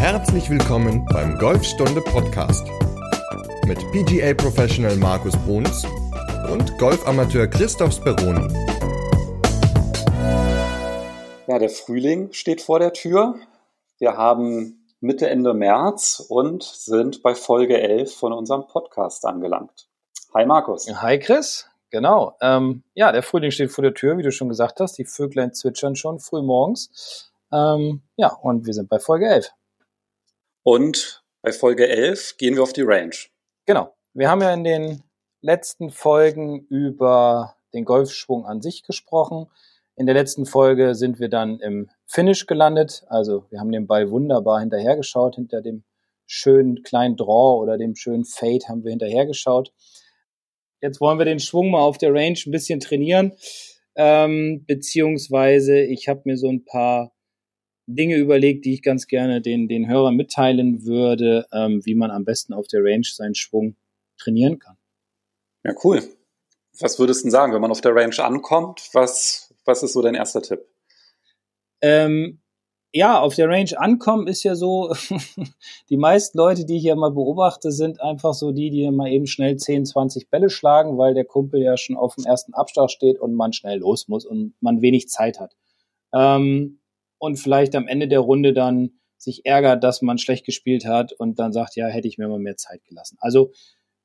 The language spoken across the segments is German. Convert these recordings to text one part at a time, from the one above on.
Herzlich willkommen beim Golfstunde Podcast mit PGA Professional Markus Bruns und Golfamateur Christoph Speroni. Ja, der Frühling steht vor der Tür. Wir haben Mitte, Ende März und sind bei Folge 11 von unserem Podcast angelangt. Hi Markus. Hi Chris. Genau. Ähm, ja, der Frühling steht vor der Tür, wie du schon gesagt hast. Die Vöglein zwitschern schon früh morgens. Ähm, ja, und wir sind bei Folge 11. Und bei Folge 11 gehen wir auf die Range. Genau. Wir haben ja in den letzten Folgen über den Golfschwung an sich gesprochen. In der letzten Folge sind wir dann im Finish gelandet. Also wir haben den Ball wunderbar hinterhergeschaut. Hinter dem schönen kleinen Draw oder dem schönen Fade haben wir hinterhergeschaut. Jetzt wollen wir den Schwung mal auf der Range ein bisschen trainieren. Ähm, beziehungsweise ich habe mir so ein paar Dinge überlegt, die ich ganz gerne den, den Hörern mitteilen würde, ähm, wie man am besten auf der Range seinen Schwung trainieren kann. Ja, cool. Was würdest du sagen, wenn man auf der Range ankommt? Was, was ist so dein erster Tipp? Ähm, ja, auf der Range ankommen ist ja so, die meisten Leute, die ich ja mal beobachte, sind einfach so die, die mal eben schnell 10, 20 Bälle schlagen, weil der Kumpel ja schon auf dem ersten Abschlag steht und man schnell los muss und man wenig Zeit hat. Ähm, und vielleicht am Ende der Runde dann sich ärgert, dass man schlecht gespielt hat und dann sagt, ja, hätte ich mir mal mehr Zeit gelassen. Also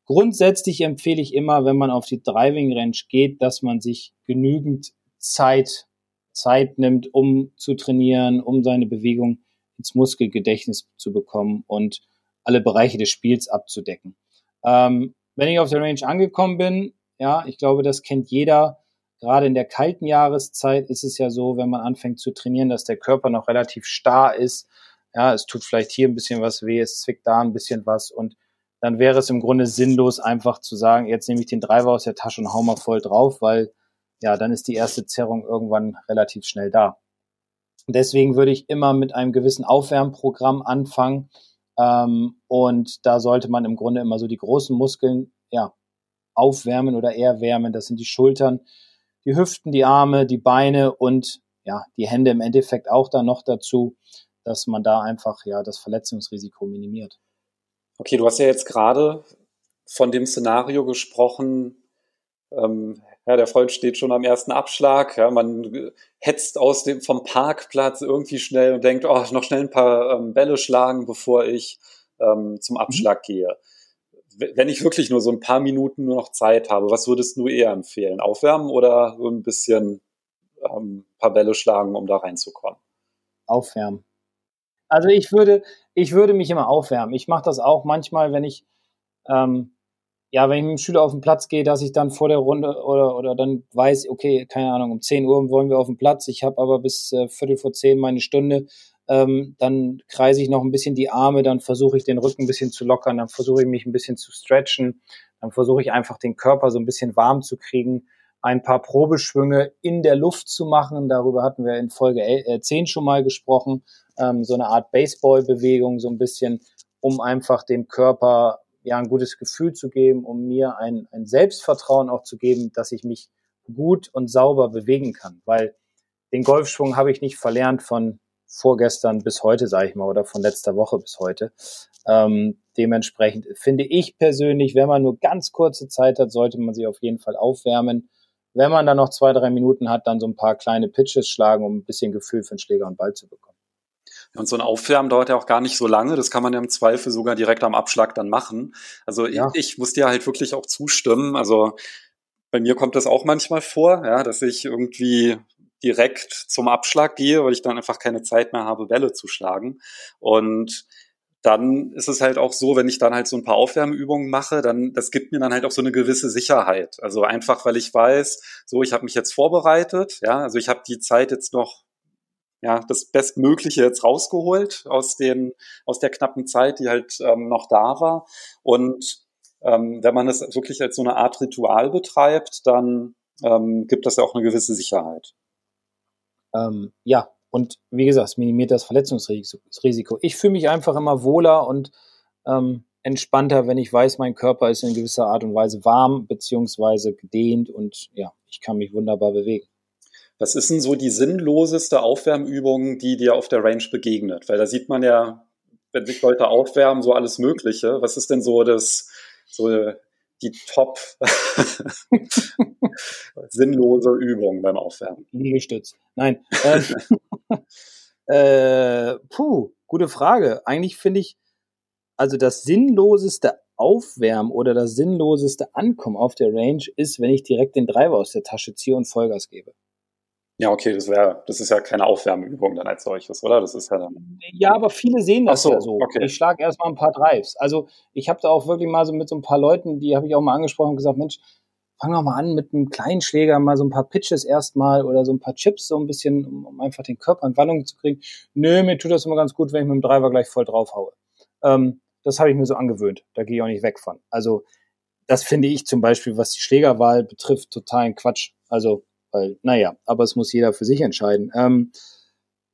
grundsätzlich empfehle ich immer, wenn man auf die Driving Range geht, dass man sich genügend Zeit Zeit nimmt, um zu trainieren, um seine Bewegung ins Muskelgedächtnis zu bekommen und alle Bereiche des Spiels abzudecken. Ähm, wenn ich auf der Range angekommen bin, ja, ich glaube, das kennt jeder. Gerade in der kalten Jahreszeit ist es ja so, wenn man anfängt zu trainieren, dass der Körper noch relativ starr ist. Ja, es tut vielleicht hier ein bisschen was weh, es zwickt da ein bisschen was und dann wäre es im Grunde sinnlos, einfach zu sagen, jetzt nehme ich den Driver aus der Tasche und hau mal voll drauf, weil ja, dann ist die erste Zerrung irgendwann relativ schnell da. Deswegen würde ich immer mit einem gewissen Aufwärmprogramm anfangen. Ähm, und da sollte man im Grunde immer so die großen Muskeln ja, aufwärmen oder eher wärmen. Das sind die Schultern, die Hüften, die Arme, die Beine und ja, die Hände im Endeffekt auch dann noch dazu, dass man da einfach ja das Verletzungsrisiko minimiert. Okay, du hast ja jetzt gerade von dem Szenario gesprochen, ähm, ja, der Freund steht schon am ersten Abschlag. Ja, man hetzt aus dem, vom Parkplatz irgendwie schnell und denkt, oh, noch schnell ein paar ähm, Bälle schlagen, bevor ich ähm, zum Abschlag mhm. gehe. Wenn ich wirklich nur so ein paar Minuten nur noch Zeit habe, was würdest du eher empfehlen? Aufwärmen oder so ein bisschen ähm, paar Bälle schlagen, um da reinzukommen? Aufwärmen. Also ich würde, ich würde mich immer aufwärmen. Ich mache das auch manchmal, wenn ich ähm, ja, wenn ich mit dem Schüler auf den Platz gehe, dass ich dann vor der Runde oder, oder dann weiß, okay, keine Ahnung, um 10 Uhr wollen wir auf den Platz, ich habe aber bis äh, Viertel vor zehn meine Stunde, ähm, dann kreise ich noch ein bisschen die Arme, dann versuche ich den Rücken ein bisschen zu lockern, dann versuche ich mich ein bisschen zu stretchen, dann versuche ich einfach den Körper so ein bisschen warm zu kriegen, ein paar Probeschwünge in der Luft zu machen, darüber hatten wir in Folge 10 äh, schon mal gesprochen, ähm, so eine Art Baseballbewegung, so ein bisschen, um einfach dem Körper ja ein gutes Gefühl zu geben, um mir ein, ein Selbstvertrauen auch zu geben, dass ich mich gut und sauber bewegen kann. Weil den Golfschwung habe ich nicht verlernt von vorgestern bis heute, sage ich mal, oder von letzter Woche bis heute. Ähm, dementsprechend finde ich persönlich, wenn man nur ganz kurze Zeit hat, sollte man sich auf jeden Fall aufwärmen. Wenn man dann noch zwei, drei Minuten hat, dann so ein paar kleine Pitches schlagen, um ein bisschen Gefühl für den Schläger und Ball zu bekommen. Und so ein Aufwärmen dauert ja auch gar nicht so lange. Das kann man ja im Zweifel sogar direkt am Abschlag dann machen. Also ja. ich, ich muss dir halt wirklich auch zustimmen. Also bei mir kommt das auch manchmal vor, ja, dass ich irgendwie direkt zum Abschlag gehe, weil ich dann einfach keine Zeit mehr habe, Bälle zu schlagen. Und dann ist es halt auch so, wenn ich dann halt so ein paar Aufwärmübungen mache, dann das gibt mir dann halt auch so eine gewisse Sicherheit. Also einfach, weil ich weiß, so ich habe mich jetzt vorbereitet, ja, also ich habe die Zeit jetzt noch ja, das Bestmögliche jetzt rausgeholt aus, den, aus der knappen Zeit, die halt ähm, noch da war. Und ähm, wenn man es wirklich als so eine Art Ritual betreibt, dann ähm, gibt das ja auch eine gewisse Sicherheit. Ähm, ja, und wie gesagt, es minimiert das Verletzungsrisiko. Ich fühle mich einfach immer wohler und ähm, entspannter, wenn ich weiß, mein Körper ist in gewisser Art und Weise warm beziehungsweise gedehnt und ja, ich kann mich wunderbar bewegen. Was ist denn so die sinnloseste Aufwärmübung, die dir auf der Range begegnet? Weil da sieht man ja, wenn sich Leute aufwärmen, so alles Mögliche. Was ist denn so das, so die top sinnlose Übung beim Aufwärmen? Liegestütz. Nein. Ähm, äh, puh, gute Frage. Eigentlich finde ich, also das sinnloseste Aufwärmen oder das sinnloseste Ankommen auf der Range ist, wenn ich direkt den Driver aus der Tasche ziehe und Vollgas gebe. Ja, okay, das wäre, das ist ja keine Aufwärmübung dann als solches, oder? Das ist ja dann. Ja, aber viele sehen das so, ja so. Okay. Ich schlage erstmal ein paar Drives. Also ich habe da auch wirklich mal so mit so ein paar Leuten, die habe ich auch mal angesprochen und gesagt, Mensch, fang doch mal an mit einem kleinen Schläger, mal so ein paar Pitches erstmal oder so ein paar Chips, so ein bisschen, um einfach den Körper in Wallung zu kriegen. Nö, mir tut das immer ganz gut, wenn ich mit dem Driver gleich voll drauf haue. Ähm, das habe ich mir so angewöhnt. Da gehe ich auch nicht weg von. Also das finde ich zum Beispiel, was die Schlägerwahl betrifft, totalen Quatsch. Also, weil, naja, aber es muss jeder für sich entscheiden. Ähm,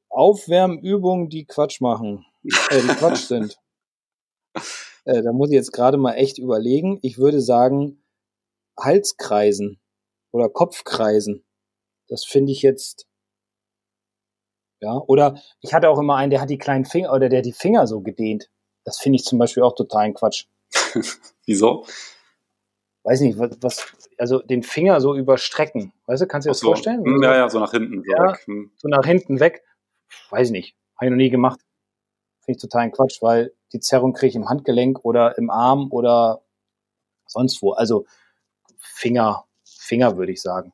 Aufwärmübungen, die Quatsch machen, äh, die Quatsch sind. Äh, da muss ich jetzt gerade mal echt überlegen. Ich würde sagen, Halskreisen oder Kopfkreisen. Das finde ich jetzt, ja, oder ich hatte auch immer einen, der hat die kleinen Finger oder der die Finger so gedehnt. Das finde ich zum Beispiel auch totalen Quatsch. Wieso? Weiß nicht, was, was, also den Finger so überstrecken. Weißt du, kannst du dir das so. vorstellen? Hm, ja, ja, so nach hinten. So, ja, weg. Hm. so nach hinten weg. Weiß ich nicht. Habe ich noch nie gemacht. Finde ich totalen Quatsch, weil die Zerrung kriege ich im Handgelenk oder im Arm oder sonst wo. Also Finger, Finger würde ich sagen.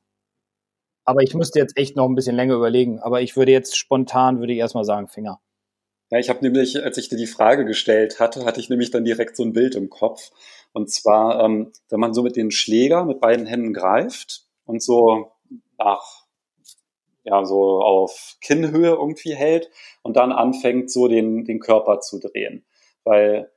Aber ich müsste jetzt echt noch ein bisschen länger überlegen. Aber ich würde jetzt spontan, würde ich erstmal sagen Finger. Ja, ich habe nämlich, als ich dir die Frage gestellt hatte, hatte ich nämlich dann direkt so ein Bild im Kopf. Und zwar, ähm, wenn man so mit den Schläger mit beiden Händen greift und so nach, ja, so auf Kinnhöhe irgendwie hält und dann anfängt, so den, den Körper zu drehen. Weil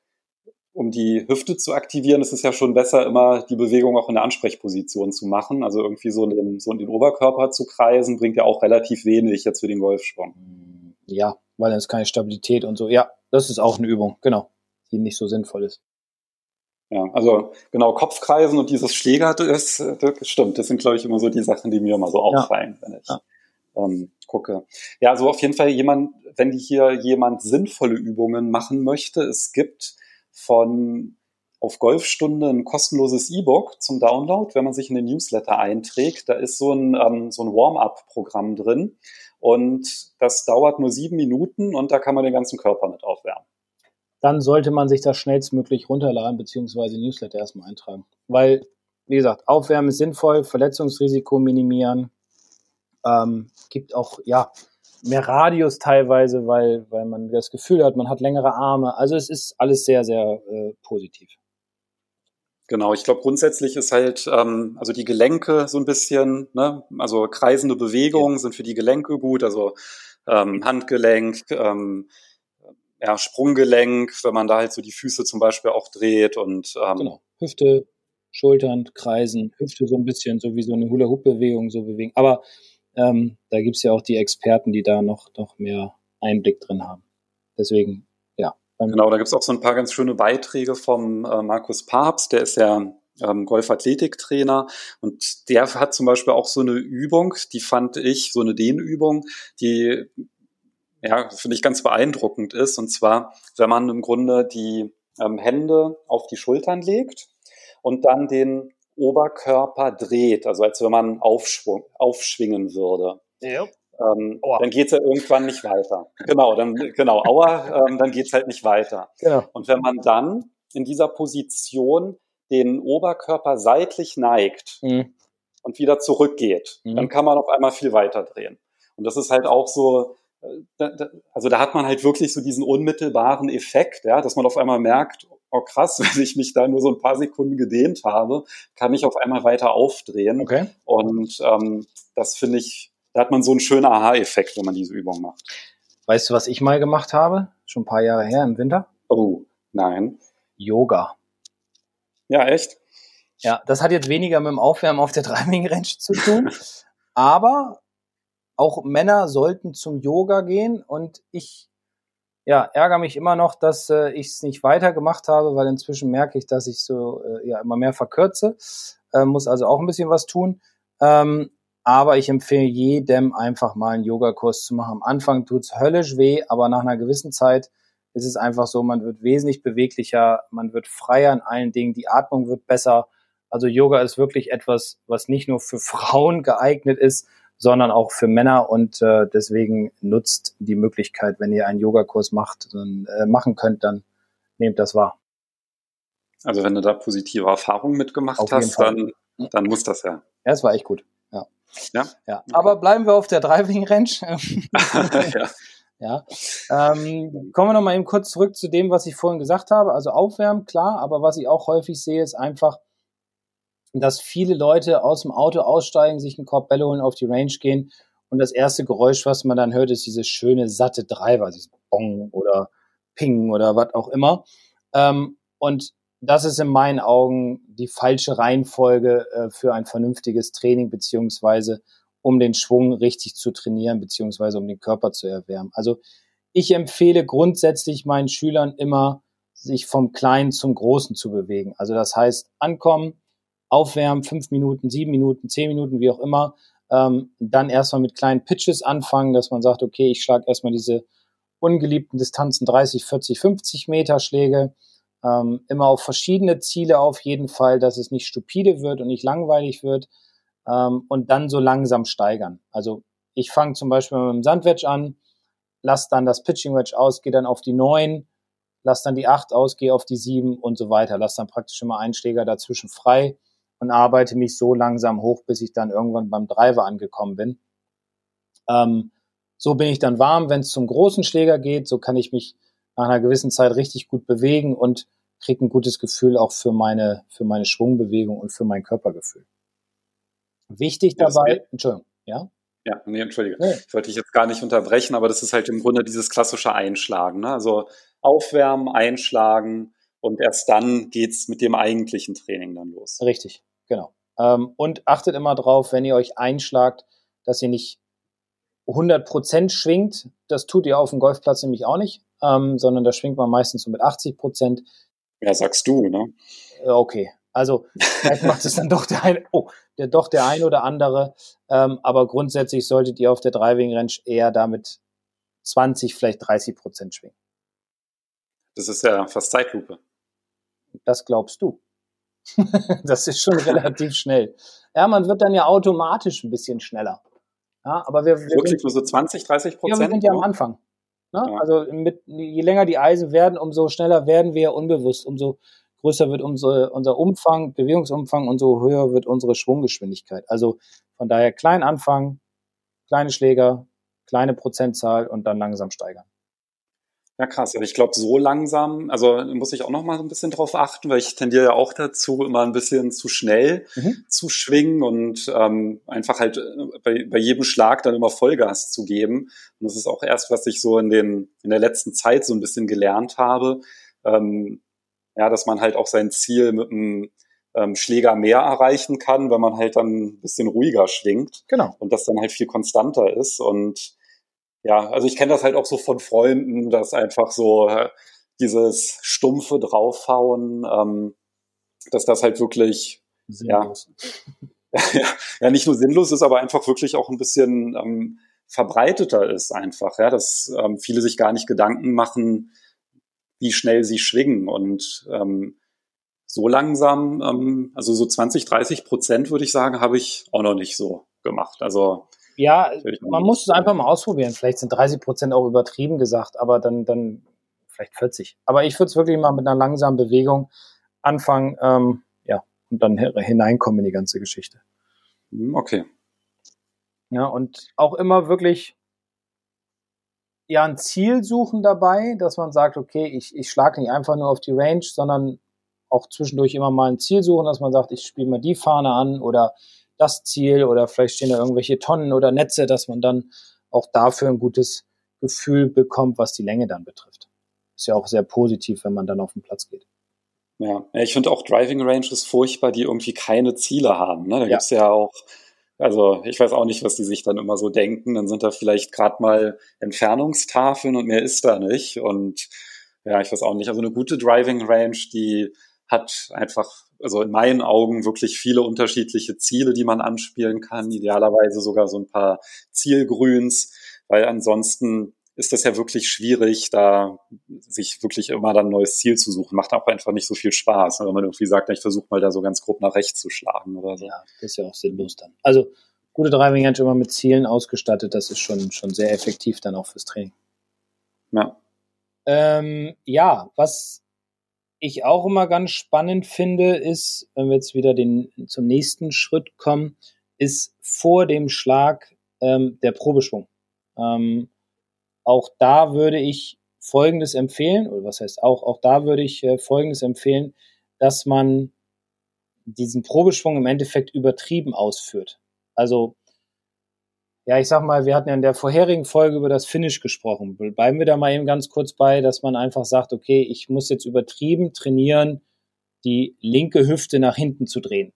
um die Hüfte zu aktivieren, ist es ja schon besser, immer die Bewegung auch in der Ansprechposition zu machen. Also irgendwie so in den, so in den Oberkörper zu kreisen, bringt ja auch relativ wenig jetzt für den Golfschwung. Ja, weil dann ist keine Stabilität und so. Ja, das ist auch eine Übung, genau, die nicht so sinnvoll ist. Ja, also genau, Kopfkreisen und dieses Schläger, das, das stimmt. Das sind, glaube ich, immer so die Sachen, die mir immer so auffallen, ja. wenn ich ja. ähm, gucke. Ja, also auf jeden Fall jemand, wenn hier jemand sinnvolle Übungen machen möchte, es gibt von auf Golfstunde ein kostenloses E-Book zum Download, wenn man sich in den Newsletter einträgt. Da ist so ein, ähm, so ein Warm-up-Programm drin. Und das dauert nur sieben Minuten und da kann man den ganzen Körper mit aufwärmen. Dann sollte man sich das schnellstmöglich runterladen beziehungsweise Newsletter erstmal eintragen. Weil, wie gesagt, Aufwärmen ist sinnvoll, Verletzungsrisiko minimieren. Ähm, gibt auch, ja, mehr Radius teilweise, weil, weil man das Gefühl hat, man hat längere Arme. Also es ist alles sehr, sehr äh, positiv. Genau, ich glaube grundsätzlich ist halt, ähm, also die Gelenke so ein bisschen, ne, also kreisende Bewegungen ja. sind für die Gelenke gut, also ähm, Handgelenk, ähm, ja, Sprunggelenk, wenn man da halt so die Füße zum Beispiel auch dreht und ähm, genau. Hüfte, Schultern, Kreisen, Hüfte so ein bisschen, so wie so eine Hula-Hoop-Bewegung so bewegen. Aber ähm, da gibt's ja auch die Experten, die da noch, noch mehr Einblick drin haben. Deswegen Genau, da gibt's auch so ein paar ganz schöne Beiträge vom äh, Markus Papst, der ist ja ähm, Golfathletiktrainer und der hat zum Beispiel auch so eine Übung, die fand ich, so eine Dehnübung, die ja, finde ich ganz beeindruckend ist. Und zwar, wenn man im Grunde die ähm, Hände auf die Schultern legt und dann den Oberkörper dreht, also als wenn man aufschwung, aufschwingen würde. Ja ähm, dann geht's ja irgendwann nicht weiter. Genau, dann genau, Aua, ähm, dann geht's halt nicht weiter. Genau. Und wenn man dann in dieser Position den Oberkörper seitlich neigt mhm. und wieder zurückgeht, mhm. dann kann man auf einmal viel weiter drehen. Und das ist halt auch so, äh, also da hat man halt wirklich so diesen unmittelbaren Effekt, ja, dass man auf einmal merkt, oh krass, wenn ich mich da nur so ein paar Sekunden gedehnt habe, kann ich auf einmal weiter aufdrehen. Okay. Und ähm, das finde ich da hat man so einen schönen Aha-Effekt, wenn man diese Übung macht. Weißt du, was ich mal gemacht habe? Schon ein paar Jahre her im Winter? Oh, nein. Yoga. Ja, echt? Ja, das hat jetzt weniger mit dem Aufwärmen auf der Driving Range zu tun, aber auch Männer sollten zum Yoga gehen und ich ja, ärgere mich immer noch, dass äh, ich es nicht weiter gemacht habe, weil inzwischen merke ich, dass ich so äh, ja immer mehr verkürze, äh, muss also auch ein bisschen was tun. Ähm, aber ich empfehle jedem einfach mal einen Yogakurs zu machen. Am Anfang tut's höllisch weh, aber nach einer gewissen Zeit ist es einfach so, man wird wesentlich beweglicher, man wird freier in allen Dingen, die Atmung wird besser. Also Yoga ist wirklich etwas, was nicht nur für Frauen geeignet ist, sondern auch für Männer und äh, deswegen nutzt die Möglichkeit, wenn ihr einen Yogakurs macht, dann, äh, machen könnt, dann nehmt das wahr. Also wenn du da positive Erfahrungen mitgemacht hast, dann, dann muss das ja. Ja, es war echt gut. Ja. Ja. ja. Aber bleiben wir auf der Driving Range. ja. Ja. Ähm, kommen wir noch mal eben kurz zurück zu dem, was ich vorhin gesagt habe. Also aufwärmen, klar, aber was ich auch häufig sehe, ist einfach, dass viele Leute aus dem Auto aussteigen, sich einen Korb Bälle holen, auf die Range gehen und das erste Geräusch, was man dann hört, ist dieses schöne, satte Driver, dieses Bong oder Ping oder was auch immer. Ähm, und das ist in meinen Augen die falsche Reihenfolge äh, für ein vernünftiges Training, beziehungsweise um den Schwung richtig zu trainieren, beziehungsweise um den Körper zu erwärmen. Also ich empfehle grundsätzlich meinen Schülern immer, sich vom Kleinen zum Großen zu bewegen. Also das heißt, ankommen, aufwärmen, fünf Minuten, sieben Minuten, zehn Minuten, wie auch immer. Ähm, dann erstmal mit kleinen Pitches anfangen, dass man sagt, okay, ich schlage erstmal diese ungeliebten Distanzen 30, 40, 50 Meter Schläge. Ähm, immer auf verschiedene Ziele auf jeden Fall, dass es nicht stupide wird und nicht langweilig wird. Ähm, und dann so langsam steigern. Also ich fange zum Beispiel mit dem Sandwedge an, lass dann das Pitching Wedge aus, gehe dann auf die neun, lass dann die acht aus, gehe auf die sieben und so weiter. Lass dann praktisch immer einen Schläger dazwischen frei und arbeite mich so langsam hoch, bis ich dann irgendwann beim Driver angekommen bin. Ähm, so bin ich dann warm, wenn es zum großen Schläger geht. So kann ich mich nach einer gewissen Zeit richtig gut bewegen und kriege ein gutes Gefühl auch für meine, für meine Schwungbewegung und für mein Körpergefühl. Wichtig dabei, Entschuldigung, ja? Ja, nee, entschuldige. Nee. Ich wollte dich jetzt gar nicht unterbrechen, aber das ist halt im Grunde dieses klassische Einschlagen. Ne? Also aufwärmen, einschlagen und erst dann geht's mit dem eigentlichen Training dann los. Richtig. Genau. Ähm, und achtet immer drauf, wenn ihr euch einschlagt, dass ihr nicht 100% schwingt. Das tut ihr auf dem Golfplatz nämlich auch nicht, ähm, sondern da schwingt man meistens so mit 80%. Ja, sagst du, ne? Äh, okay. Also vielleicht macht es dann doch der eine, oh, der doch der ein oder andere. Ähm, aber grundsätzlich solltet ihr auf der Driving Range eher damit 20, vielleicht 30 Prozent schwingen. Das ist ja fast Zeitlupe. Das glaubst du. das ist schon relativ schnell. Ja, man wird dann ja automatisch ein bisschen schneller. Ja, aber wir, wir Wirklich nur so 20, 30 Prozent? Ja, wir sind ja am Anfang. Ne? Ja. Also mit, je länger die Eisen werden, umso schneller werden wir unbewusst, umso größer wird unsere, unser Umfang, Bewegungsumfang, umso höher wird unsere Schwunggeschwindigkeit. Also von daher klein anfangen, kleine Schläger, kleine Prozentzahl und dann langsam steigern. Ja, krass. Aber ich glaube, so langsam, also muss ich auch noch mal ein bisschen drauf achten, weil ich tendiere ja auch dazu, immer ein bisschen zu schnell mhm. zu schwingen und ähm, einfach halt äh, bei, bei jedem Schlag dann immer Vollgas zu geben. Und das ist auch erst, was ich so in, den, in der letzten Zeit so ein bisschen gelernt habe. Ähm, ja, dass man halt auch sein Ziel mit einem ähm, Schläger mehr erreichen kann, wenn man halt dann ein bisschen ruhiger schwingt. Genau. Und das dann halt viel konstanter ist. Und ja, also ich kenne das halt auch so von Freunden, dass einfach so äh, dieses stumpfe draufhauen, ähm, dass das halt wirklich sinnlos. Ja, ja, nicht nur sinnlos ist, aber einfach wirklich auch ein bisschen ähm, verbreiteter ist einfach, ja, dass ähm, viele sich gar nicht Gedanken machen, wie schnell sie schwingen und ähm, so langsam, ähm, also so 20, 30 Prozent würde ich sagen, habe ich auch noch nicht so gemacht. Also ja, man muss es einfach mal ausprobieren. Vielleicht sind 30 Prozent auch übertrieben gesagt, aber dann, dann vielleicht 40. Aber ich würde es wirklich mal mit einer langsamen Bewegung anfangen, ähm, ja, und dann hineinkommen in die ganze Geschichte. Hm, okay. Ja, und auch immer wirklich ja ein Ziel suchen dabei, dass man sagt, okay, ich, ich schlage nicht einfach nur auf die Range, sondern auch zwischendurch immer mal ein Ziel suchen, dass man sagt, ich spiele mal die Fahne an oder das Ziel oder vielleicht stehen da irgendwelche Tonnen oder Netze, dass man dann auch dafür ein gutes Gefühl bekommt, was die Länge dann betrifft. Ist ja auch sehr positiv, wenn man dann auf den Platz geht. Ja, ich finde auch Driving Ranges furchtbar, die irgendwie keine Ziele haben. Ne? Da ja. gibt's ja auch, also ich weiß auch nicht, was die sich dann immer so denken. Dann sind da vielleicht gerade mal Entfernungstafeln und mehr ist da nicht. Und ja, ich weiß auch nicht. Also eine gute Driving Range, die hat einfach also in meinen Augen wirklich viele unterschiedliche Ziele, die man anspielen kann, idealerweise sogar so ein paar Zielgrüns, weil ansonsten ist das ja wirklich schwierig, da sich wirklich immer dann ein neues Ziel zu suchen. Macht auch einfach nicht so viel Spaß, wenn man irgendwie sagt, ich versuche mal da so ganz grob nach rechts zu schlagen oder so. Ja, das ist ja auch sinnlos dann. Also gute Driving Range immer mit Zielen ausgestattet, das ist schon, schon sehr effektiv dann auch fürs Training. Ja. Ähm, ja, was ich auch immer ganz spannend finde, ist, wenn wir jetzt wieder den, zum nächsten Schritt kommen, ist vor dem Schlag ähm, der Probeschwung. Ähm, auch da würde ich Folgendes empfehlen, oder was heißt auch, auch da würde ich äh, Folgendes empfehlen, dass man diesen Probeschwung im Endeffekt übertrieben ausführt. Also, ja, ich sag mal, wir hatten ja in der vorherigen Folge über das Finish gesprochen. Bleiben wir da mal eben ganz kurz bei, dass man einfach sagt, okay, ich muss jetzt übertrieben trainieren, die linke Hüfte nach hinten zu drehen.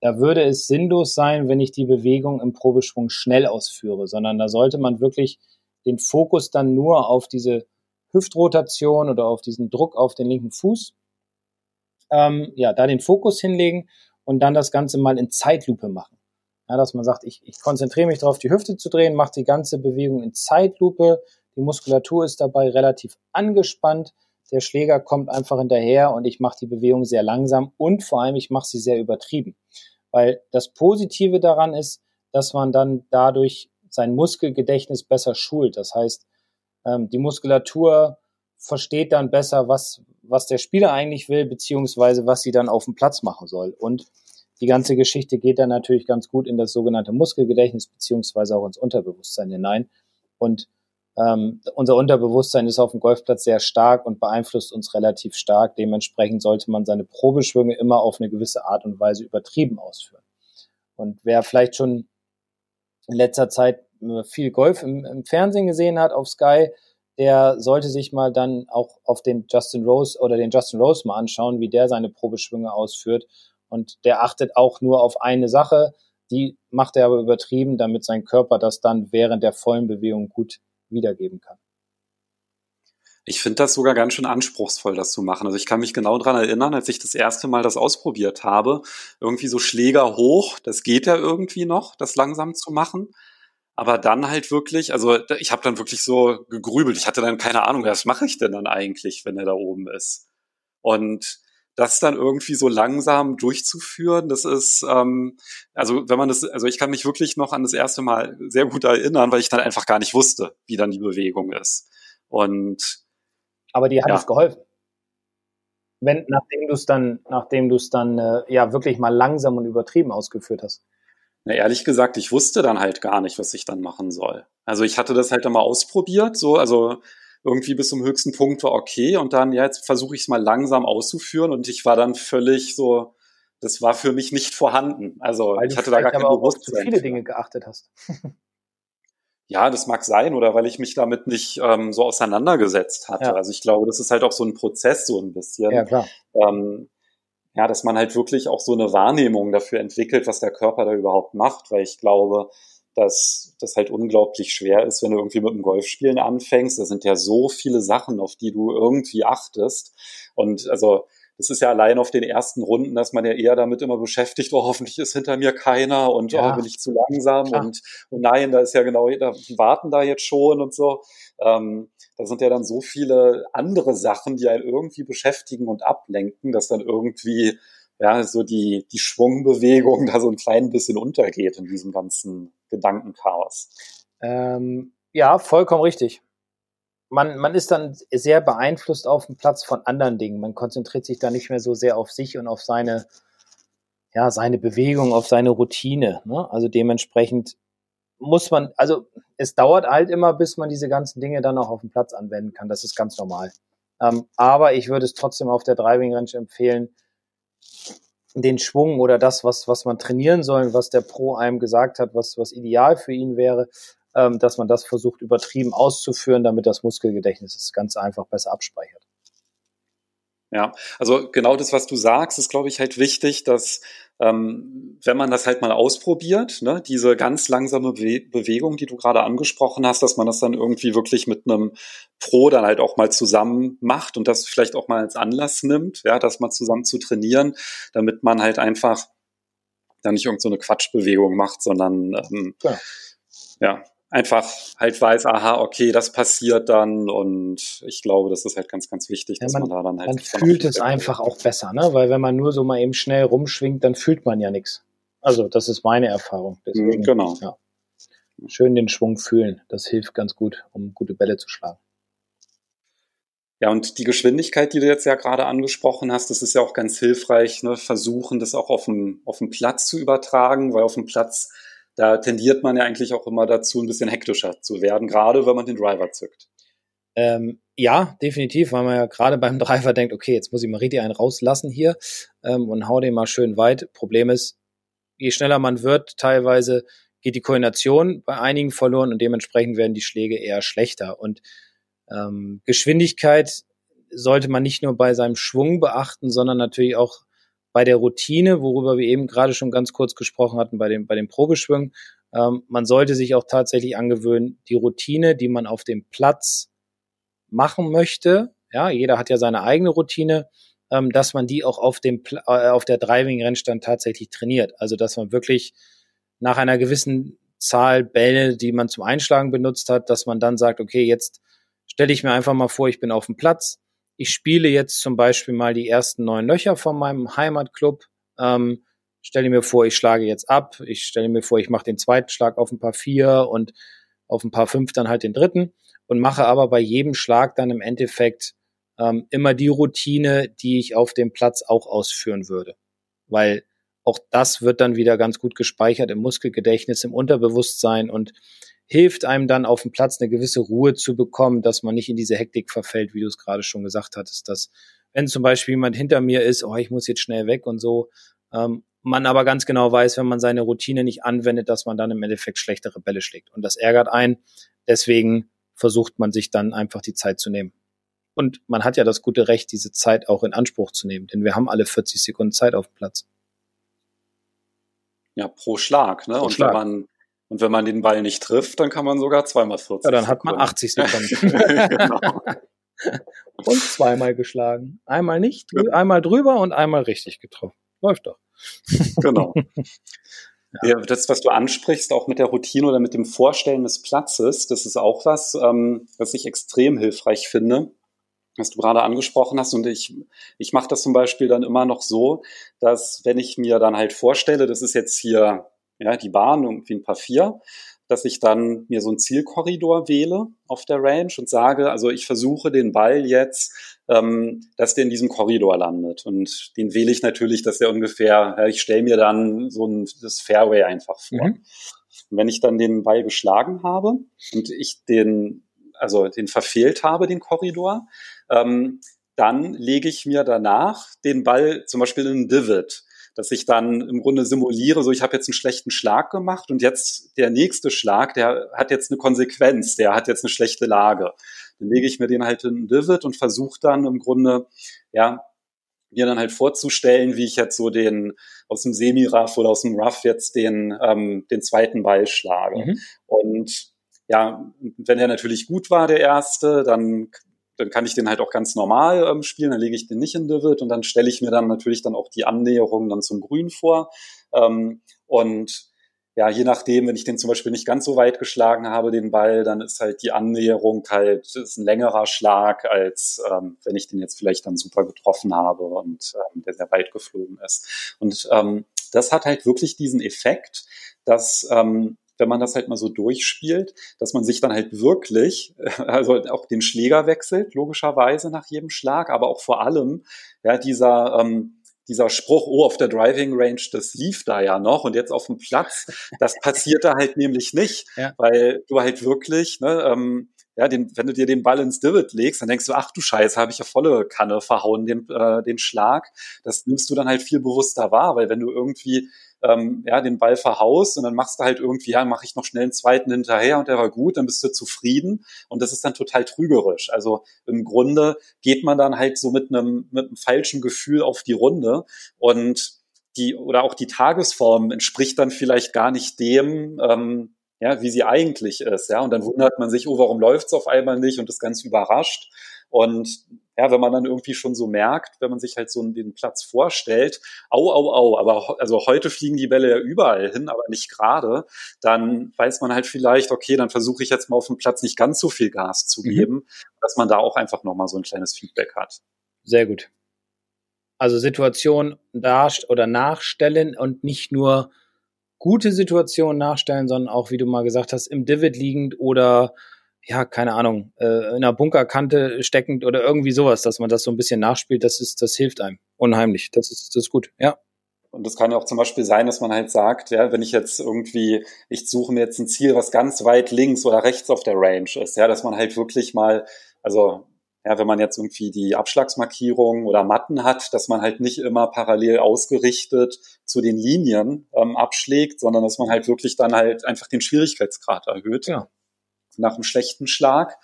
Da würde es sinnlos sein, wenn ich die Bewegung im Probeschwung schnell ausführe, sondern da sollte man wirklich den Fokus dann nur auf diese Hüftrotation oder auf diesen Druck auf den linken Fuß, ähm, ja, da den Fokus hinlegen und dann das Ganze mal in Zeitlupe machen. Ja, dass man sagt, ich, ich konzentriere mich darauf, die Hüfte zu drehen, mache die ganze Bewegung in Zeitlupe, die Muskulatur ist dabei relativ angespannt, der Schläger kommt einfach hinterher und ich mache die Bewegung sehr langsam und vor allem ich mache sie sehr übertrieben. Weil das Positive daran ist, dass man dann dadurch sein Muskelgedächtnis besser schult. Das heißt, ähm, die Muskulatur versteht dann besser, was, was der Spieler eigentlich will, beziehungsweise was sie dann auf dem Platz machen soll. Und die ganze Geschichte geht dann natürlich ganz gut in das sogenannte Muskelgedächtnis, beziehungsweise auch ins Unterbewusstsein hinein. Und ähm, unser Unterbewusstsein ist auf dem Golfplatz sehr stark und beeinflusst uns relativ stark. Dementsprechend sollte man seine Probeschwünge immer auf eine gewisse Art und Weise übertrieben ausführen. Und wer vielleicht schon in letzter Zeit äh, viel Golf im, im, Fernsehen gesehen hat auf Sky, der sollte sich mal dann auch auf den Justin Rose oder den Justin Rose mal anschauen, wie der seine Probeschwünge ausführt. Und der achtet auch nur auf eine Sache, die macht er aber übertrieben, damit sein Körper das dann während der vollen Bewegung gut wiedergeben kann. Ich finde das sogar ganz schön anspruchsvoll, das zu machen. Also ich kann mich genau dran erinnern, als ich das erste Mal das ausprobiert habe, irgendwie so Schläger hoch, das geht ja irgendwie noch, das langsam zu machen. Aber dann halt wirklich, also ich habe dann wirklich so gegrübelt. Ich hatte dann keine Ahnung, was mache ich denn dann eigentlich, wenn er da oben ist? Und das dann irgendwie so langsam durchzuführen, das ist, ähm, also wenn man das, also ich kann mich wirklich noch an das erste Mal sehr gut erinnern, weil ich dann einfach gar nicht wusste, wie dann die Bewegung ist. Und aber dir hat ja. es geholfen. Wenn, nachdem du es dann, nachdem du es dann äh, ja wirklich mal langsam und übertrieben ausgeführt hast. Na, ehrlich gesagt, ich wusste dann halt gar nicht, was ich dann machen soll. Also ich hatte das halt dann mal ausprobiert, so, also irgendwie bis zum höchsten Punkt war okay und dann, ja, jetzt versuche ich es mal langsam auszuführen und ich war dann völlig so, das war für mich nicht vorhanden. Also Weil ich hatte da gar kein Bewusstsein. Weil du viele Dinge geachtet hast. Ja, das mag sein oder weil ich mich damit nicht ähm, so auseinandergesetzt hatte. Ja. Also ich glaube, das ist halt auch so ein Prozess so ein bisschen. Ja, klar. Ähm, ja, dass man halt wirklich auch so eine Wahrnehmung dafür entwickelt, was der Körper da überhaupt macht, weil ich glaube, dass das halt unglaublich schwer ist, wenn du irgendwie mit dem Golfspielen anfängst. Da sind ja so viele Sachen, auf die du irgendwie achtest. Und also das ist ja allein auf den ersten Runden, dass man ja eher damit immer beschäftigt, oh, hoffentlich ist hinter mir keiner und ja, oh, bin ich zu langsam und, und nein, da ist ja genau, da warten da jetzt schon und so. Ähm, da sind ja dann so viele andere Sachen, die einen irgendwie beschäftigen und ablenken, dass dann irgendwie ja so die, die Schwungbewegung da so ein klein bisschen untergeht in diesem ganzen Gedankenchaos. Ähm, ja, vollkommen richtig man, man ist dann sehr beeinflusst auf dem Platz von anderen Dingen. Man konzentriert sich da nicht mehr so sehr auf sich und auf seine, ja, seine Bewegung, auf seine Routine. Ne? Also dementsprechend muss man, also es dauert halt immer, bis man diese ganzen Dinge dann auch auf dem Platz anwenden kann. Das ist ganz normal. Ähm, aber ich würde es trotzdem auf der Driving Range empfehlen, den Schwung oder das, was, was man trainieren soll, was der Pro einem gesagt hat, was, was ideal für ihn wäre, ähm, dass man das versucht übertrieben auszuführen, damit das Muskelgedächtnis es ganz einfach besser abspeichert. Ja, also genau das, was du sagst, ist, glaube ich, halt wichtig, dass ähm, wenn man das halt mal ausprobiert, ne, diese ganz langsame Be Bewegung, die du gerade angesprochen hast, dass man das dann irgendwie wirklich mit einem Pro dann halt auch mal zusammen macht und das vielleicht auch mal als Anlass nimmt, ja, das mal zusammen zu trainieren, damit man halt einfach dann nicht irgendeine so Quatschbewegung macht, sondern ähm, ja. ja einfach halt weiß, aha, okay, das passiert dann und ich glaube, das ist halt ganz, ganz wichtig, dass ja, man, man, da dann halt. Man fühlt es einfach auch besser, ne? Weil wenn man nur so mal eben schnell rumschwingt, dann fühlt man ja nichts. Also, das ist meine Erfahrung. Deswegen, genau. Ja. Schön den Schwung fühlen. Das hilft ganz gut, um gute Bälle zu schlagen. Ja, und die Geschwindigkeit, die du jetzt ja gerade angesprochen hast, das ist ja auch ganz hilfreich, ne? versuchen, das auch auf dem, auf dem Platz zu übertragen, weil auf dem Platz da tendiert man ja eigentlich auch immer dazu, ein bisschen hektischer zu werden, gerade wenn man den Driver zückt. Ähm, ja, definitiv, weil man ja gerade beim Driver denkt, okay, jetzt muss ich mal richtig einen rauslassen hier ähm, und hau den mal schön weit. Problem ist, je schneller man wird, teilweise geht die Koordination bei einigen verloren und dementsprechend werden die Schläge eher schlechter. Und ähm, Geschwindigkeit sollte man nicht nur bei seinem Schwung beachten, sondern natürlich auch bei der Routine, worüber wir eben gerade schon ganz kurz gesprochen hatten, bei dem, bei dem Probeschwimmen, ähm, man sollte sich auch tatsächlich angewöhnen, die Routine, die man auf dem Platz machen möchte, ja, jeder hat ja seine eigene Routine, ähm, dass man die auch auf dem, äh, auf der Driving-Rennstand tatsächlich trainiert. Also, dass man wirklich nach einer gewissen Zahl Bälle, die man zum Einschlagen benutzt hat, dass man dann sagt, okay, jetzt stelle ich mir einfach mal vor, ich bin auf dem Platz, ich spiele jetzt zum Beispiel mal die ersten neun Löcher von meinem Heimatclub. Ähm, stelle mir vor, ich schlage jetzt ab. Ich stelle mir vor, ich mache den zweiten Schlag auf ein paar vier und auf ein paar fünf dann halt den dritten und mache aber bei jedem Schlag dann im Endeffekt ähm, immer die Routine, die ich auf dem Platz auch ausführen würde. Weil auch das wird dann wieder ganz gut gespeichert im Muskelgedächtnis, im Unterbewusstsein und hilft einem dann auf dem Platz eine gewisse Ruhe zu bekommen, dass man nicht in diese Hektik verfällt, wie du es gerade schon gesagt hattest, dass wenn zum Beispiel jemand hinter mir ist, oh, ich muss jetzt schnell weg und so, ähm, man aber ganz genau weiß, wenn man seine Routine nicht anwendet, dass man dann im Endeffekt schlechtere Bälle schlägt. Und das ärgert einen. Deswegen versucht man sich dann einfach die Zeit zu nehmen. Und man hat ja das gute Recht, diese Zeit auch in Anspruch zu nehmen, denn wir haben alle 40 Sekunden Zeit auf dem Platz. Ja, pro Schlag, ne? Pro und Schlag. wenn man und wenn man den Ball nicht trifft, dann kann man sogar zweimal 40. Ja, dann hat man 80 Sekunden. genau. Und zweimal geschlagen. Einmal nicht, einmal drüber und einmal richtig getroffen. Läuft doch. Genau. Ja. das, was du ansprichst, auch mit der Routine oder mit dem Vorstellen des Platzes, das ist auch was, ähm, was ich extrem hilfreich finde, was du gerade angesprochen hast. Und ich, ich mache das zum Beispiel dann immer noch so, dass wenn ich mir dann halt vorstelle, das ist jetzt hier ja, die Bahn, irgendwie ein paar vier, dass ich dann mir so einen Zielkorridor wähle auf der Range und sage, also ich versuche den Ball jetzt, ähm, dass der in diesem Korridor landet. Und den wähle ich natürlich, dass der ungefähr, ja, ich stelle mir dann so ein, das Fairway einfach vor. Mhm. Und wenn ich dann den Ball geschlagen habe und ich den, also den verfehlt habe, den Korridor, ähm, dann lege ich mir danach den Ball zum Beispiel in einen Divot dass ich dann im Grunde simuliere, so ich habe jetzt einen schlechten Schlag gemacht und jetzt der nächste Schlag, der hat jetzt eine Konsequenz, der hat jetzt eine schlechte Lage. Dann lege ich mir den halt in Divid und versuche dann im Grunde, ja, mir dann halt vorzustellen, wie ich jetzt so den aus dem Semi-Raff oder aus dem Ruff jetzt den, ähm, den zweiten Ball schlage. Mhm. Und ja, wenn er natürlich gut war, der erste, dann dann kann ich den halt auch ganz normal ähm, spielen, dann lege ich den nicht in Divid und dann stelle ich mir dann natürlich dann auch die Annäherung dann zum Grün vor. Ähm, und ja, je nachdem, wenn ich den zum Beispiel nicht ganz so weit geschlagen habe, den Ball, dann ist halt die Annäherung halt ist ein längerer Schlag, als ähm, wenn ich den jetzt vielleicht dann super getroffen habe und ähm, der sehr weit geflogen ist. Und ähm, das hat halt wirklich diesen Effekt, dass ähm, wenn man das halt mal so durchspielt, dass man sich dann halt wirklich, also auch den Schläger wechselt, logischerweise nach jedem Schlag, aber auch vor allem, ja, dieser, ähm, dieser Spruch, oh, auf der Driving Range, das lief da ja noch und jetzt auf dem Platz, das passiert da halt nämlich nicht, ja. weil du halt wirklich, ne, ähm, ja, den, wenn du dir den Ball ins Divid legst, dann denkst du, ach du Scheiße, habe ich ja volle Kanne verhauen, den, äh, den Schlag. Das nimmst du dann halt viel bewusster wahr, weil wenn du irgendwie ähm, ja, den Ball verhaust und dann machst du halt irgendwie, ja, mache ich noch schnell einen zweiten hinterher und der war gut, dann bist du zufrieden und das ist dann total trügerisch. Also im Grunde geht man dann halt so mit einem, mit einem falschen Gefühl auf die Runde und die oder auch die Tagesform entspricht dann vielleicht gar nicht dem, ähm, ja, wie sie eigentlich ist, ja. Und dann wundert man sich, oh, warum läuft's auf einmal nicht und ist ganz überrascht. Und ja, wenn man dann irgendwie schon so merkt, wenn man sich halt so den Platz vorstellt, au, au, au, aber also heute fliegen die Bälle ja überall hin, aber nicht gerade, dann weiß man halt vielleicht, okay, dann versuche ich jetzt mal auf dem Platz nicht ganz so viel Gas zu mhm. geben, mhm. dass man da auch einfach nochmal so ein kleines Feedback hat. Sehr gut. Also Situation dar oder nachstellen und nicht nur gute Situationen nachstellen, sondern auch, wie du mal gesagt hast, im Divid liegend oder ja, keine Ahnung, äh, in einer Bunkerkante steckend oder irgendwie sowas, dass man das so ein bisschen nachspielt, das ist, das hilft einem unheimlich. Das ist, das ist gut, ja. Und das kann ja auch zum Beispiel sein, dass man halt sagt, ja, wenn ich jetzt irgendwie, ich suche mir jetzt ein Ziel, was ganz weit links oder rechts auf der Range ist, ja, dass man halt wirklich mal, also ja, wenn man jetzt irgendwie die Abschlagsmarkierung oder Matten hat, dass man halt nicht immer parallel ausgerichtet zu den Linien ähm, abschlägt, sondern dass man halt wirklich dann halt einfach den Schwierigkeitsgrad erhöht. Ja nach einem schlechten Schlag.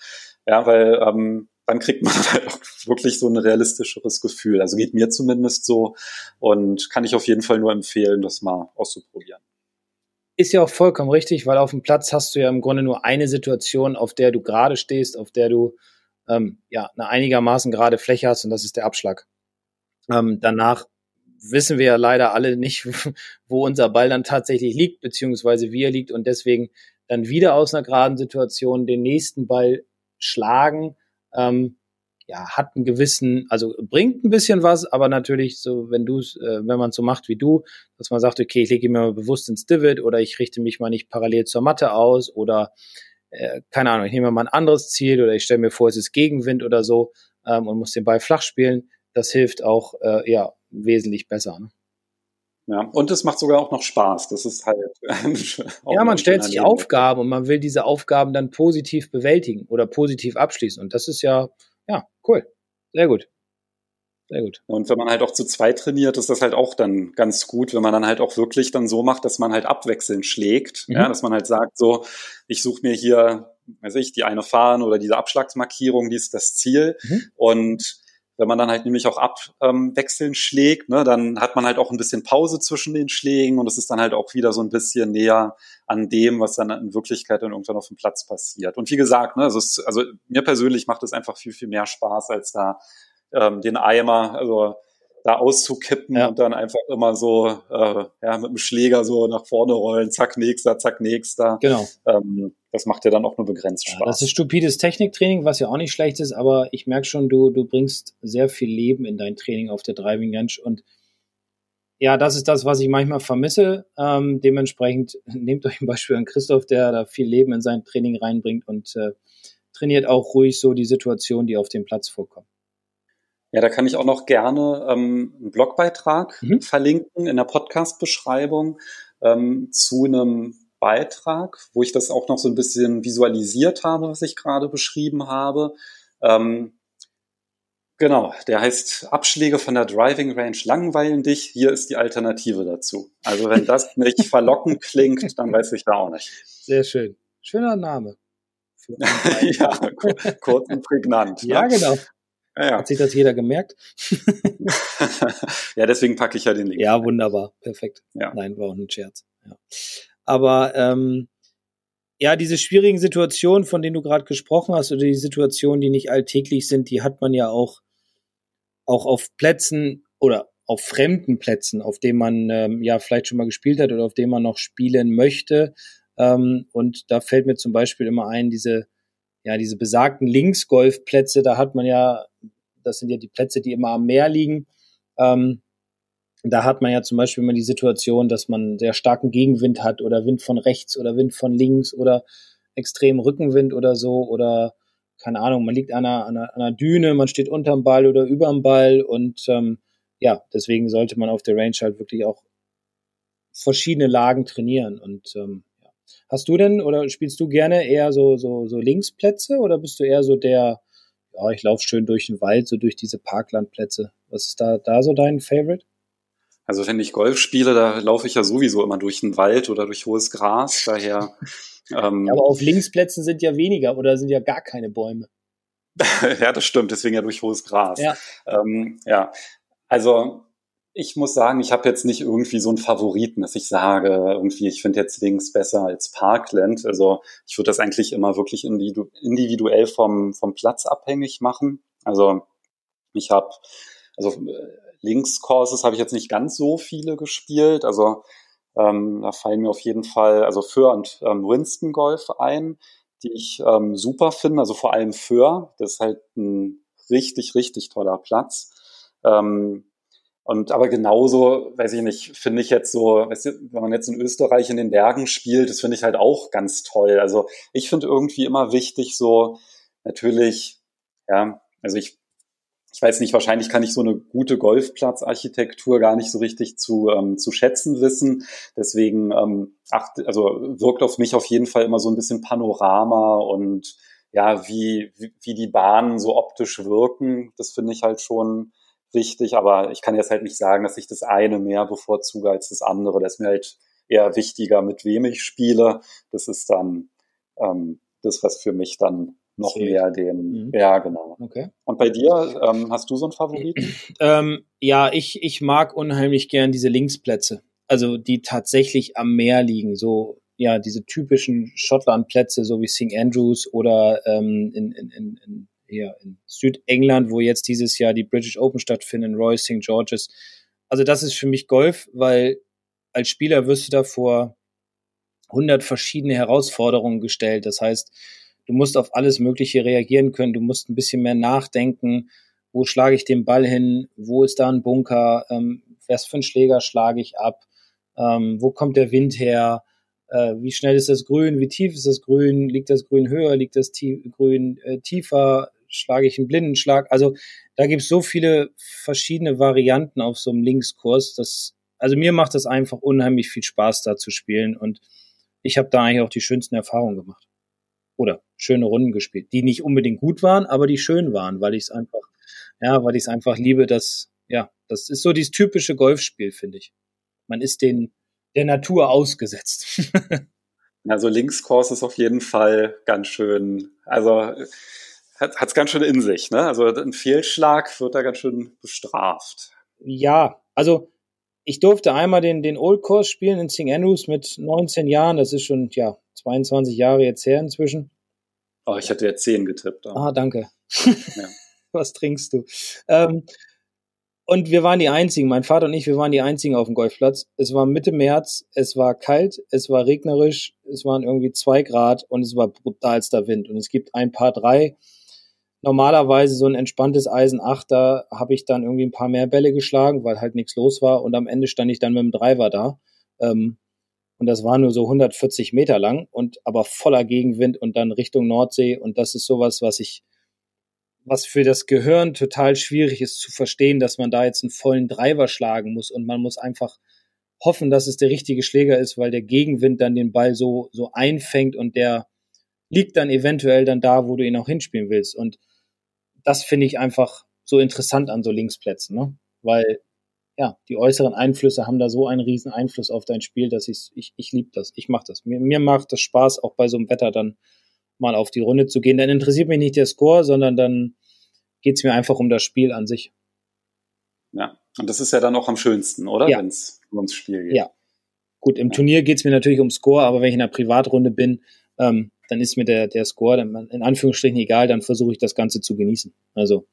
Ja, weil ähm, dann kriegt man halt auch wirklich so ein realistischeres Gefühl. Also geht mir zumindest so und kann ich auf jeden Fall nur empfehlen, das mal auszuprobieren. Ist ja auch vollkommen richtig, weil auf dem Platz hast du ja im Grunde nur eine Situation, auf der du gerade stehst, auf der du ähm, ja eine einigermaßen gerade Fläche hast und das ist der Abschlag. Ähm, danach wissen wir ja leider alle nicht, wo unser Ball dann tatsächlich liegt, beziehungsweise wie er liegt und deswegen dann wieder aus einer geraden Situation den nächsten Ball schlagen, ähm, ja, hat einen gewissen, also bringt ein bisschen was, aber natürlich so, wenn du äh, wenn man so macht wie du, dass man sagt, okay, ich lege mir mal bewusst ins Divid oder ich richte mich mal nicht parallel zur Matte aus oder äh, keine Ahnung, ich nehme mal ein anderes Ziel oder ich stelle mir vor, es ist Gegenwind oder so ähm, und muss den Ball flach spielen, das hilft auch äh, ja wesentlich besser. Ne? Ja, und es macht sogar auch noch Spaß. Das ist halt. ja, man stellt sich Aufgaben und man will diese Aufgaben dann positiv bewältigen oder positiv abschließen. Und das ist ja, ja, cool. Sehr gut. Sehr gut. Und wenn man halt auch zu zweit trainiert, ist das halt auch dann ganz gut, wenn man dann halt auch wirklich dann so macht, dass man halt abwechselnd schlägt. Mhm. Ja, dass man halt sagt, so, ich suche mir hier, weiß ich, die eine Fahne oder diese Abschlagsmarkierung, die ist das Ziel. Mhm. Und wenn man dann halt nämlich auch abwechselnd ähm, schlägt, ne, dann hat man halt auch ein bisschen Pause zwischen den Schlägen und es ist dann halt auch wieder so ein bisschen näher an dem, was dann in Wirklichkeit dann irgendwann auf dem Platz passiert. Und wie gesagt, ne, also, es, also mir persönlich macht es einfach viel, viel mehr Spaß, als da ähm, den Eimer, also da auszukippen ja. und dann einfach immer so äh, ja, mit dem Schläger so nach vorne rollen, zack, nächster, zack, nächster. Genau. Ähm, das macht ja dann auch nur begrenzt Spaß. Ja, das ist stupides Techniktraining, was ja auch nicht schlecht ist, aber ich merke schon, du, du bringst sehr viel Leben in dein Training auf der Driving Range und ja, das ist das, was ich manchmal vermisse. Ähm, dementsprechend nehmt euch ein Beispiel an Christoph, der da viel Leben in sein Training reinbringt und äh, trainiert auch ruhig so die Situation, die auf dem Platz vorkommt. Ja, da kann ich auch noch gerne ähm, einen Blogbeitrag mhm. verlinken in der Podcast-Beschreibung ähm, zu einem Beitrag, wo ich das auch noch so ein bisschen visualisiert habe, was ich gerade beschrieben habe. Ähm, genau, der heißt Abschläge von der Driving Range langweilen dich. Hier ist die Alternative dazu. Also wenn das nicht verlockend klingt, dann weiß ich da auch nicht. Sehr schön. Schöner Name. ja, kurz und prägnant. ja, ne? genau. Ja, Hat sich das jeder gemerkt? ja, deswegen packe ich ja den Link. Ja, wunderbar. Perfekt. Ja. Nein, war auch ein Scherz. Ja. Aber ähm, ja, diese schwierigen Situationen, von denen du gerade gesprochen hast, oder die Situationen, die nicht alltäglich sind, die hat man ja auch, auch auf Plätzen oder auf fremden Plätzen, auf denen man ähm, ja vielleicht schon mal gespielt hat oder auf denen man noch spielen möchte. Ähm, und da fällt mir zum Beispiel immer ein, diese ja, diese besagten Linksgolfplätze, da hat man ja, das sind ja die Plätze, die immer am Meer liegen. Ähm, da hat man ja zum Beispiel immer die Situation, dass man sehr starken Gegenwind hat oder Wind von rechts oder Wind von links oder extrem Rückenwind oder so oder keine Ahnung, man liegt an einer, an einer, an einer Düne, man steht unterm Ball oder überm Ball und ähm, ja, deswegen sollte man auf der Range halt wirklich auch verschiedene Lagen trainieren und ähm, Hast du denn oder spielst du gerne eher so, so, so Linksplätze oder bist du eher so der, ja, ich laufe schön durch den Wald, so durch diese Parklandplätze? Was ist da, da so dein Favorite? Also wenn ich Golf spiele, da laufe ich ja sowieso immer durch den Wald oder durch hohes Gras. Daher. Ähm, ja, aber auf Linksplätzen sind ja weniger oder sind ja gar keine Bäume. ja, das stimmt. Deswegen ja durch hohes Gras. Ja. Ähm, ja. Also ich muss sagen, ich habe jetzt nicht irgendwie so einen Favoriten, dass ich sage, irgendwie, ich finde jetzt Links besser als Parkland. Also ich würde das eigentlich immer wirklich individuell vom, vom Platz abhängig machen. Also ich habe, also Links-Courses habe ich jetzt nicht ganz so viele gespielt. Also ähm, da fallen mir auf jeden Fall, also Föhr und ähm, Winston Golf ein, die ich ähm, super finde. Also vor allem Föhr, das ist halt ein richtig, richtig toller Platz. Ähm, und aber genauso, weiß ich nicht, finde ich jetzt so, weißt du, wenn man jetzt in Österreich in den Bergen spielt, das finde ich halt auch ganz toll. Also ich finde irgendwie immer wichtig, so natürlich, ja, also ich, ich weiß nicht, wahrscheinlich kann ich so eine gute Golfplatzarchitektur gar nicht so richtig zu, ähm, zu schätzen wissen. Deswegen ähm, acht, also wirkt auf mich auf jeden Fall immer so ein bisschen Panorama und ja, wie, wie, wie die Bahnen so optisch wirken. Das finde ich halt schon wichtig, aber ich kann jetzt halt nicht sagen, dass ich das eine mehr bevorzuge als das andere. Das ist mir halt eher wichtiger, mit wem ich spiele. Das ist dann ähm, das, was für mich dann noch Sehr. mehr den, mhm. ja, genau. Okay. Und bei dir, ähm, hast du so einen Favoriten? Ähm, ja, ich, ich mag unheimlich gern diese Linksplätze. Also, die tatsächlich am Meer liegen, so, ja, diese typischen Schottlandplätze, so wie St. Andrews oder ähm, in, in, in, eher in Südengland, wo jetzt dieses Jahr die British Open stattfinden, Roy St. George's. Also das ist für mich Golf, weil als Spieler wirst du da vor 100 verschiedene Herausforderungen gestellt. Das heißt, du musst auf alles Mögliche reagieren können. Du musst ein bisschen mehr nachdenken. Wo schlage ich den Ball hin? Wo ist da ein Bunker? Ähm, was für einen Schläger schlage ich ab? Ähm, wo kommt der Wind her? Äh, wie schnell ist das Grün? Wie tief ist das Grün? Liegt das Grün höher? Liegt das Grün äh, tiefer? Schlage ich einen Blindenschlag. Also da gibt es so viele verschiedene Varianten auf so einem Linkskurs. Dass, also mir macht das einfach unheimlich viel Spaß, da zu spielen. Und ich habe da eigentlich auch die schönsten Erfahrungen gemacht. Oder schöne Runden gespielt, die nicht unbedingt gut waren, aber die schön waren, weil ich es einfach, ja, weil ich es einfach liebe, dass, ja, das ist so dieses typische Golfspiel, finde ich. Man ist den, der Natur ausgesetzt. also Linkskurs ist auf jeden Fall ganz schön. Also hat es ganz schön in sich. Ne? Also ein Fehlschlag wird da ganz schön bestraft. Ja, also ich durfte einmal den, den Old Course spielen in St. Andrews mit 19 Jahren. Das ist schon, ja, 22 Jahre jetzt her inzwischen. Oh, ich hatte ja 10 getippt. Aber. Ah, danke. Ja. Was trinkst du? Ähm, und wir waren die Einzigen, mein Vater und ich, wir waren die Einzigen auf dem Golfplatz. Es war Mitte März, es war kalt, es war regnerisch, es waren irgendwie zwei Grad und es war brutalster Wind. Und es gibt ein paar drei normalerweise so ein entspanntes Eisen 8, da habe ich dann irgendwie ein paar mehr Bälle geschlagen, weil halt nichts los war und am Ende stand ich dann mit dem Driver da. Ähm, und das war nur so 140 Meter lang und aber voller Gegenwind und dann Richtung Nordsee und das ist sowas, was ich, was für das Gehirn total schwierig ist zu verstehen, dass man da jetzt einen vollen Driver schlagen muss und man muss einfach hoffen, dass es der richtige Schläger ist, weil der Gegenwind dann den Ball so, so einfängt und der liegt dann eventuell dann da, wo du ihn auch hinspielen willst. Und das finde ich einfach so interessant an so Linksplätzen, ne? Weil ja, die äußeren Einflüsse haben da so einen riesen Einfluss auf dein Spiel, dass ich ich, ich liebe das. Ich mache das. Mir, mir macht das Spaß, auch bei so einem Wetter dann mal auf die Runde zu gehen. Dann interessiert mich nicht der Score, sondern dann geht es mir einfach um das Spiel an sich. Ja, und das ist ja dann auch am schönsten, oder? Ja. Wenn es ums Spiel geht. Ja. Gut, im ja. Turnier geht es mir natürlich um Score, aber wenn ich in einer Privatrunde bin, ähm, dann ist mir der, der Score dann in Anführungsstrichen egal, dann versuche ich das Ganze zu genießen. Also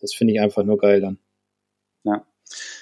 das finde ich einfach nur geil dann. Ja.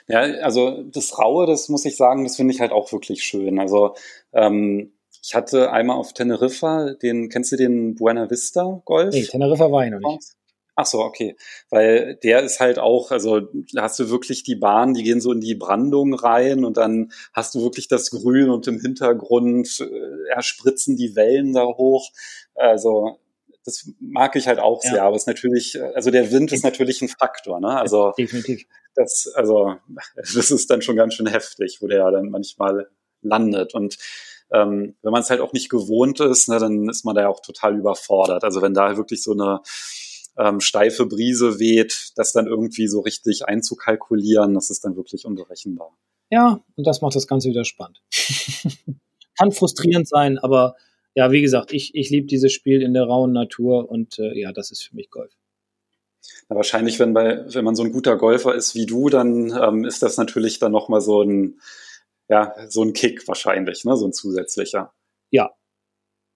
Ja, also das Raue, das muss ich sagen, das finde ich halt auch wirklich schön. Also ähm, ich hatte einmal auf Teneriffa, den, kennst du den Buena Vista Golf? Nee, Teneriffa war ich noch nicht. Ach so, okay. Weil der ist halt auch, also da hast du wirklich die Bahn, die gehen so in die Brandung rein und dann hast du wirklich das Grün und im Hintergrund äh, ja, spritzen die Wellen da hoch. Also das mag ich halt auch ja. sehr, aber es ist natürlich, also der Wind ist natürlich ein Faktor, ne? Also definitiv. Das, also das ist dann schon ganz schön heftig, wo der dann manchmal landet und ähm, wenn man es halt auch nicht gewohnt ist, ne, dann ist man da ja auch total überfordert. Also wenn da wirklich so eine ähm, steife Brise weht, das dann irgendwie so richtig einzukalkulieren, das ist dann wirklich unberechenbar. Ja, und das macht das Ganze wieder spannend. Kann frustrierend sein, aber ja, wie gesagt, ich, ich liebe dieses Spiel in der rauen Natur und äh, ja, das ist für mich Golf. Na, wahrscheinlich, wenn bei, wenn man so ein guter Golfer ist wie du, dann ähm, ist das natürlich dann nochmal so ein, ja, so ein Kick wahrscheinlich, ne, so ein zusätzlicher. Ja,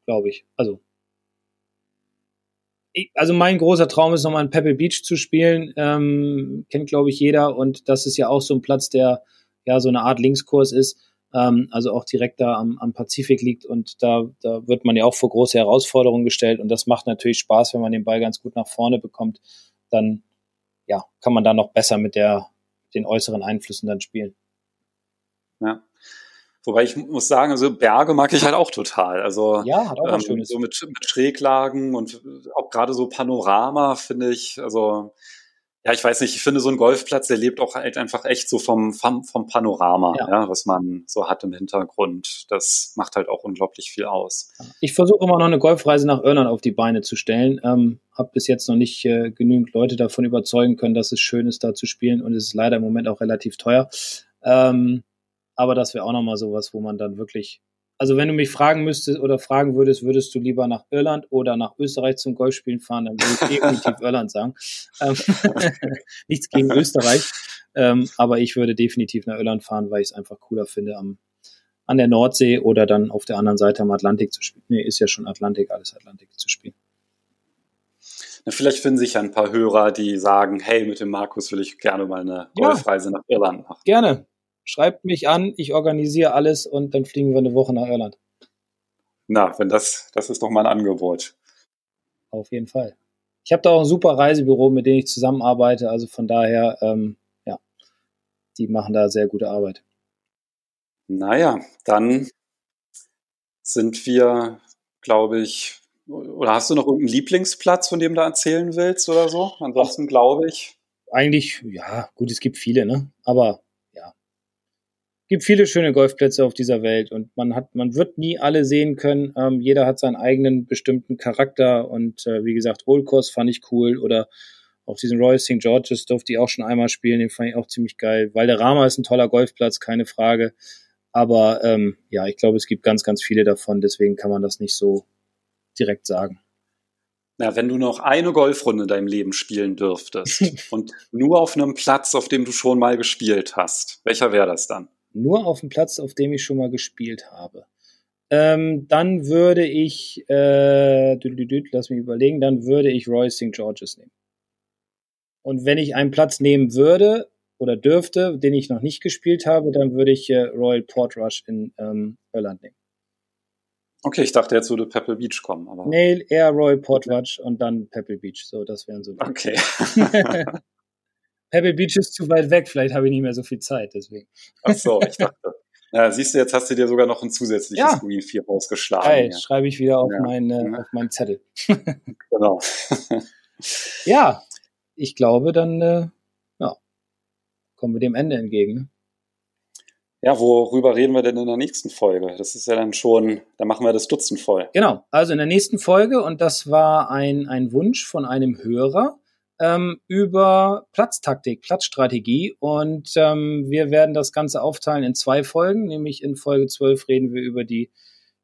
glaube ich. Also also mein großer Traum ist nochmal in Pebble Beach zu spielen. Ähm, kennt, glaube ich, jeder. Und das ist ja auch so ein Platz, der ja so eine Art Linkskurs ist. Ähm, also auch direkt da am, am Pazifik liegt. Und da, da wird man ja auch vor große Herausforderungen gestellt. Und das macht natürlich Spaß, wenn man den Ball ganz gut nach vorne bekommt. Dann ja, kann man da noch besser mit der, den äußeren Einflüssen dann spielen. Ja. Wobei ich muss sagen, also Berge mag ich halt auch total. Also ja, hat auch ähm, schönes. so mit, mit Schräglagen und auch gerade so Panorama finde ich, also ja, ich weiß nicht, ich finde so ein Golfplatz, der lebt auch halt einfach echt so vom, vom, vom Panorama, ja. ja. was man so hat im Hintergrund. Das macht halt auch unglaublich viel aus. Ich versuche immer noch eine Golfreise nach Irland auf die Beine zu stellen. Ähm, habe bis jetzt noch nicht äh, genügend Leute davon überzeugen können, dass es schön ist, da zu spielen und es ist leider im Moment auch relativ teuer. Ähm, aber das wäre auch nochmal sowas, wo man dann wirklich, also wenn du mich fragen müsstest oder fragen würdest, würdest du lieber nach Irland oder nach Österreich zum Golfspielen fahren, dann würde ich definitiv Irland sagen. Ähm, nichts gegen Österreich, ähm, aber ich würde definitiv nach Irland fahren, weil ich es einfach cooler finde, am, an der Nordsee oder dann auf der anderen Seite am Atlantik zu spielen. Nee, ist ja schon Atlantik, alles Atlantik zu spielen. Na, vielleicht finden sich ja ein paar Hörer, die sagen, hey, mit dem Markus will ich gerne mal eine Golfreise ja, nach Irland machen. Gerne schreibt mich an, ich organisiere alles und dann fliegen wir eine Woche nach Irland. Na, wenn das, das ist doch mal ein Angebot. Auf jeden Fall. Ich habe da auch ein super Reisebüro, mit dem ich zusammenarbeite. Also von daher, ähm, ja, die machen da sehr gute Arbeit. Naja, dann sind wir, glaube ich, oder hast du noch irgendeinen Lieblingsplatz, von dem du erzählen willst oder so? Ansonsten glaube ich. Eigentlich, ja, gut, es gibt viele, ne? Aber gibt viele schöne Golfplätze auf dieser Welt und man hat, man wird nie alle sehen können. Ähm, jeder hat seinen eigenen bestimmten Charakter und äh, wie gesagt, Old Course fand ich cool oder auf diesen Royal St. George's durfte ich auch schon einmal spielen, den fand ich auch ziemlich geil. Valderrama ist ein toller Golfplatz, keine Frage. Aber ähm, ja, ich glaube, es gibt ganz, ganz viele davon, deswegen kann man das nicht so direkt sagen. Na, wenn du noch eine Golfrunde in deinem Leben spielen dürftest und nur auf einem Platz, auf dem du schon mal gespielt hast, welcher wäre das dann? Nur auf dem Platz, auf dem ich schon mal gespielt habe. Ähm, dann würde ich, äh, lass mich überlegen, dann würde ich Roy St. George's nehmen. Und wenn ich einen Platz nehmen würde oder dürfte, den ich noch nicht gespielt habe, dann würde ich äh, Royal Portrush in ähm, Irland nehmen. Okay, ich dachte, jetzt würde Pebble Beach kommen. Aber nee, eher Royal Portrush und dann Pebble Beach. So, das wären so. Okay. Pebble Beach ist zu weit weg, vielleicht habe ich nicht mehr so viel Zeit, deswegen. Ach so, ich dachte. Ja, siehst du, jetzt hast du dir sogar noch ein zusätzliches ja. Green 4 rausgeschlagen. Geil, ja. schreibe ich wieder auf, ja. meine, mhm. auf meinen Zettel. genau. ja, ich glaube, dann äh, ja, kommen wir dem Ende entgegen. Ne? Ja, worüber reden wir denn in der nächsten Folge? Das ist ja dann schon, da machen wir das Dutzend voll. Genau, also in der nächsten Folge, und das war ein, ein Wunsch von einem Hörer, ähm, über Platztaktik, Platzstrategie. Und ähm, wir werden das Ganze aufteilen in zwei Folgen, nämlich in Folge 12 reden wir über die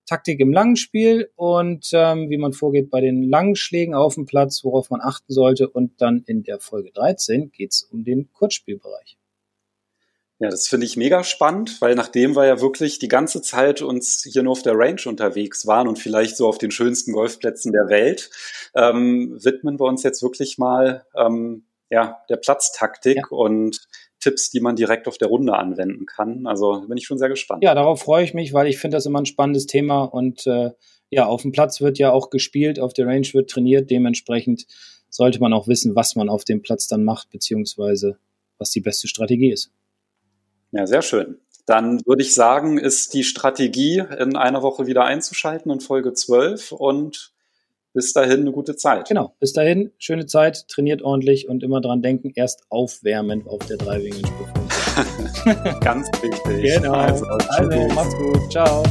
Taktik im langen Spiel und ähm, wie man vorgeht bei den langen Schlägen auf dem Platz, worauf man achten sollte. Und dann in der Folge 13 geht es um den Kurzspielbereich. Ja, das finde ich mega spannend, weil nachdem wir ja wirklich die ganze Zeit uns hier nur auf der Range unterwegs waren und vielleicht so auf den schönsten Golfplätzen der Welt, ähm, widmen wir uns jetzt wirklich mal ähm, ja, der Platztaktik ja. und Tipps, die man direkt auf der Runde anwenden kann. Also bin ich schon sehr gespannt. Ja, darauf freue ich mich, weil ich finde das immer ein spannendes Thema und äh, ja, auf dem Platz wird ja auch gespielt, auf der Range wird trainiert, dementsprechend sollte man auch wissen, was man auf dem Platz dann macht, beziehungsweise was die beste Strategie ist. Ja, sehr schön. Dann würde ich sagen, ist die Strategie in einer Woche wieder einzuschalten in Folge 12 und bis dahin eine gute Zeit. Genau, bis dahin schöne Zeit, trainiert ordentlich und immer dran denken, erst aufwärmen auf der Driving Ganz wichtig. Genau. Also, also mach's gut. Ciao.